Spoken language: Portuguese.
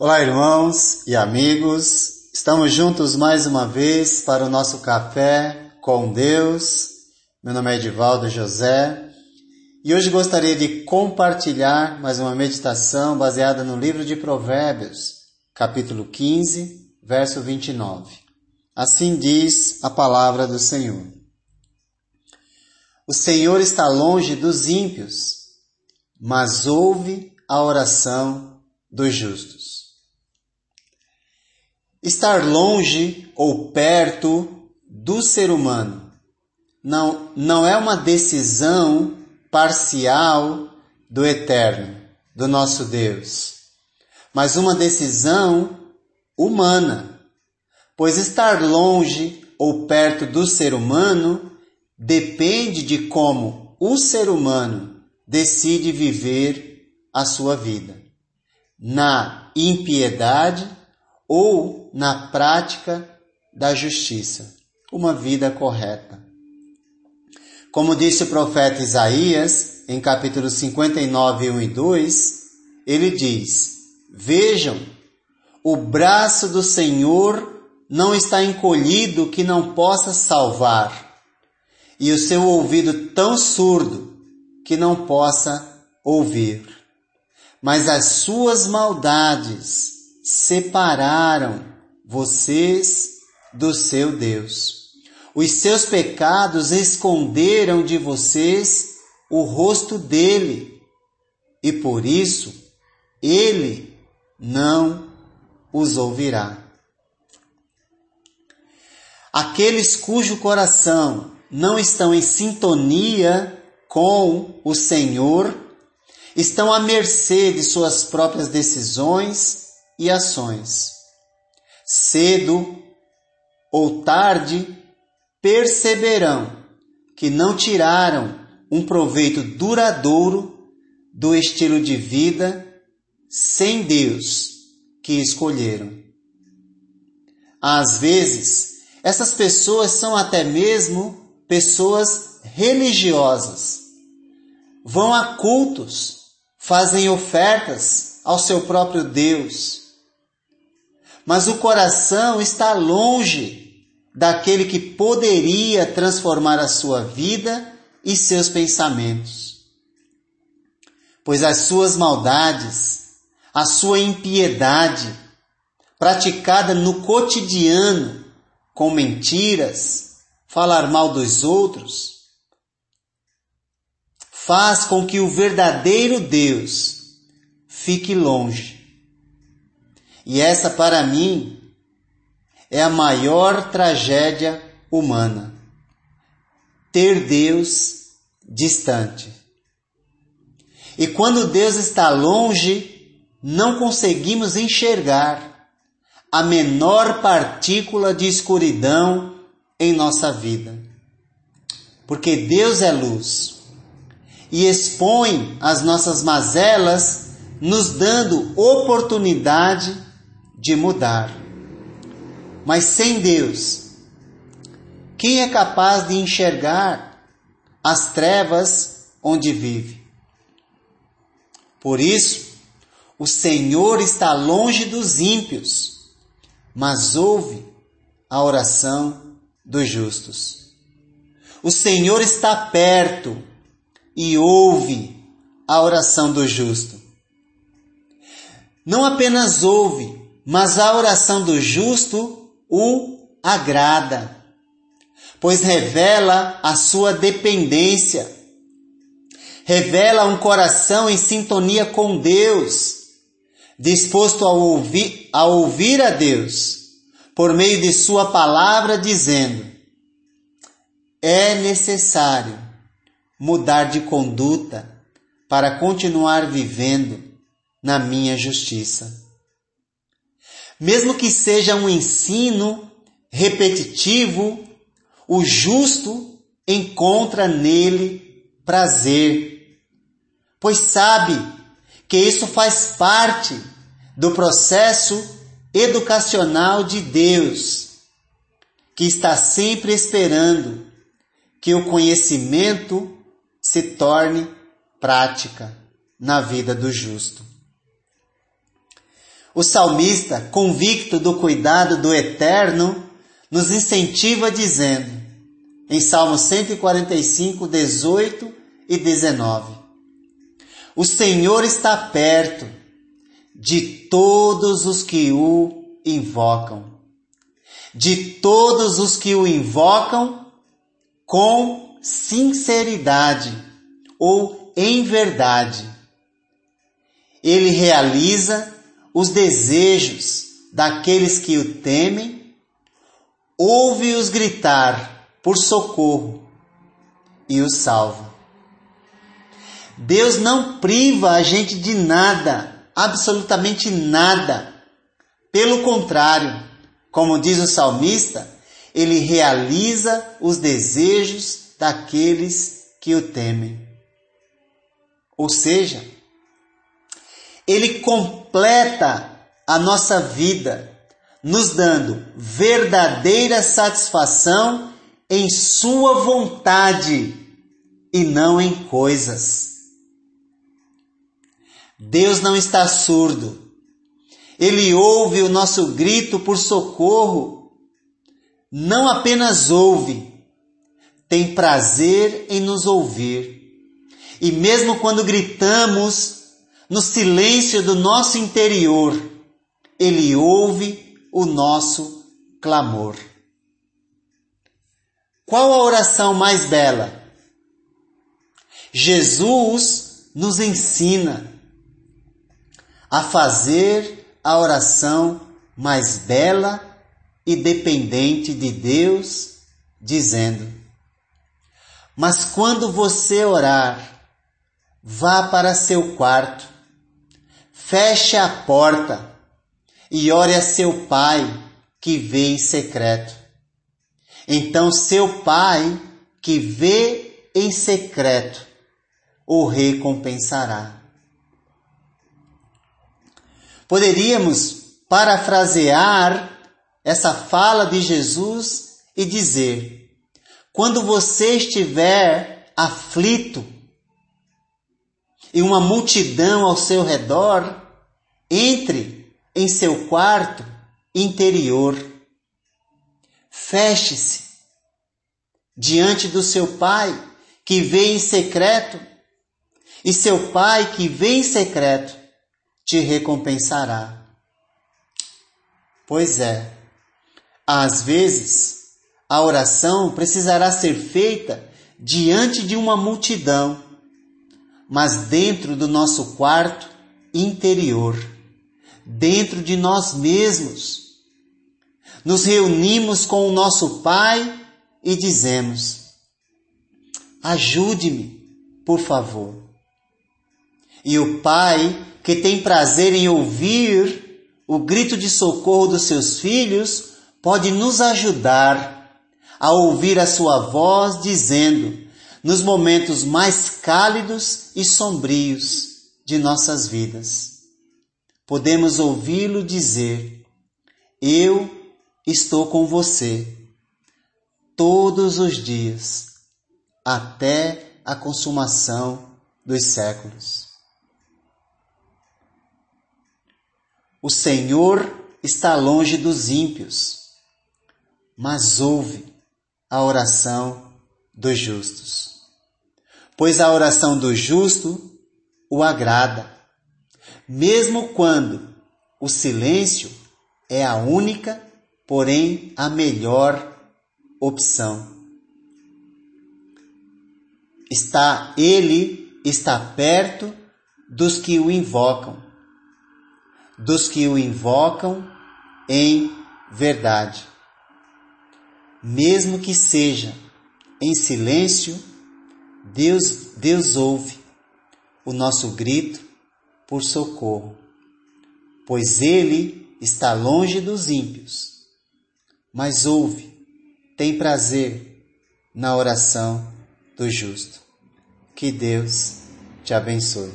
Olá, irmãos e amigos. Estamos juntos mais uma vez para o nosso café com Deus. Meu nome é Edivaldo José e hoje gostaria de compartilhar mais uma meditação baseada no livro de Provérbios, capítulo 15, verso 29. Assim diz a palavra do Senhor. O Senhor está longe dos ímpios, mas ouve a oração dos justos. Estar longe ou perto do ser humano não, não é uma decisão parcial do eterno, do nosso Deus, mas uma decisão humana. Pois estar longe ou perto do ser humano depende de como o ser humano decide viver a sua vida. Na impiedade ou na prática da justiça, uma vida correta. Como disse o profeta Isaías, em capítulo 59, 1 e 2, ele diz: Vejam, o braço do Senhor não está encolhido que não possa salvar, e o seu ouvido tão surdo que não possa ouvir. Mas as suas maldades separaram vocês do seu Deus. Os seus pecados esconderam de vocês o rosto dele, e por isso ele não os ouvirá. Aqueles cujo coração não estão em sintonia com o Senhor estão à mercê de suas próprias decisões e ações. Cedo ou tarde perceberão que não tiraram um proveito duradouro do estilo de vida sem Deus que escolheram. Às vezes, essas pessoas são até mesmo pessoas religiosas. Vão a cultos, fazem ofertas ao seu próprio Deus, mas o coração está longe daquele que poderia transformar a sua vida e seus pensamentos. Pois as suas maldades, a sua impiedade, praticada no cotidiano, com mentiras, falar mal dos outros, faz com que o verdadeiro Deus fique longe e essa, para mim, é a maior tragédia humana. Ter Deus distante. E quando Deus está longe, não conseguimos enxergar a menor partícula de escuridão em nossa vida. Porque Deus é luz e expõe as nossas mazelas, nos dando oportunidade de mudar. Mas sem Deus, quem é capaz de enxergar as trevas onde vive? Por isso, o Senhor está longe dos ímpios, mas ouve a oração dos justos. O Senhor está perto e ouve a oração do justo. Não apenas ouve, mas a oração do justo o agrada, pois revela a sua dependência, revela um coração em sintonia com Deus, disposto a ouvir, a ouvir a Deus por meio de Sua palavra, dizendo: é necessário mudar de conduta para continuar vivendo na minha justiça. Mesmo que seja um ensino repetitivo, o justo encontra nele prazer, pois sabe que isso faz parte do processo educacional de Deus, que está sempre esperando que o conhecimento se torne prática na vida do justo. O salmista, convicto do cuidado do eterno, nos incentiva dizendo, em Salmo 145, 18 e 19: O Senhor está perto de todos os que o invocam, de todos os que o invocam com sinceridade ou em verdade. Ele realiza os desejos daqueles que o temem, ouve-os gritar por socorro e os salva. Deus não priva a gente de nada absolutamente nada. Pelo contrário, como diz o salmista, ele realiza os desejos daqueles que o temem. Ou seja, ele completa a nossa vida, nos dando verdadeira satisfação em Sua vontade e não em coisas. Deus não está surdo. Ele ouve o nosso grito por socorro. Não apenas ouve, tem prazer em nos ouvir. E mesmo quando gritamos no silêncio do nosso interior, Ele ouve o nosso clamor. Qual a oração mais bela? Jesus nos ensina a fazer a oração mais bela e dependente de Deus, dizendo: Mas quando você orar, vá para seu quarto, feche a porta e ore a seu pai que vê em secreto. Então seu pai que vê em secreto o recompensará. Poderíamos parafrasear essa fala de Jesus e dizer: quando você estiver aflito e uma multidão ao seu redor, entre em seu quarto interior, feche-se diante do seu Pai que vê em secreto, e seu Pai que vê em secreto te recompensará. Pois é, às vezes a oração precisará ser feita diante de uma multidão, mas dentro do nosso quarto interior, dentro de nós mesmos. Nos reunimos com o nosso Pai e dizemos: Ajude-me, por favor. E o Pai que tem prazer em ouvir o grito de socorro dos seus filhos, pode nos ajudar a ouvir a sua voz dizendo, nos momentos mais cálidos e sombrios de nossas vidas. Podemos ouvi-lo dizer: Eu estou com você todos os dias, até a consumação dos séculos. O Senhor está longe dos ímpios, mas ouve a oração dos justos. Pois a oração do justo o agrada, mesmo quando o silêncio é a única, porém a melhor opção. Está ele está perto dos que o invocam, dos que o invocam em verdade. Mesmo que seja em silêncio, Deus, Deus ouve o nosso grito por socorro, pois Ele está longe dos ímpios, mas ouve, tem prazer na oração do justo. Que Deus te abençoe.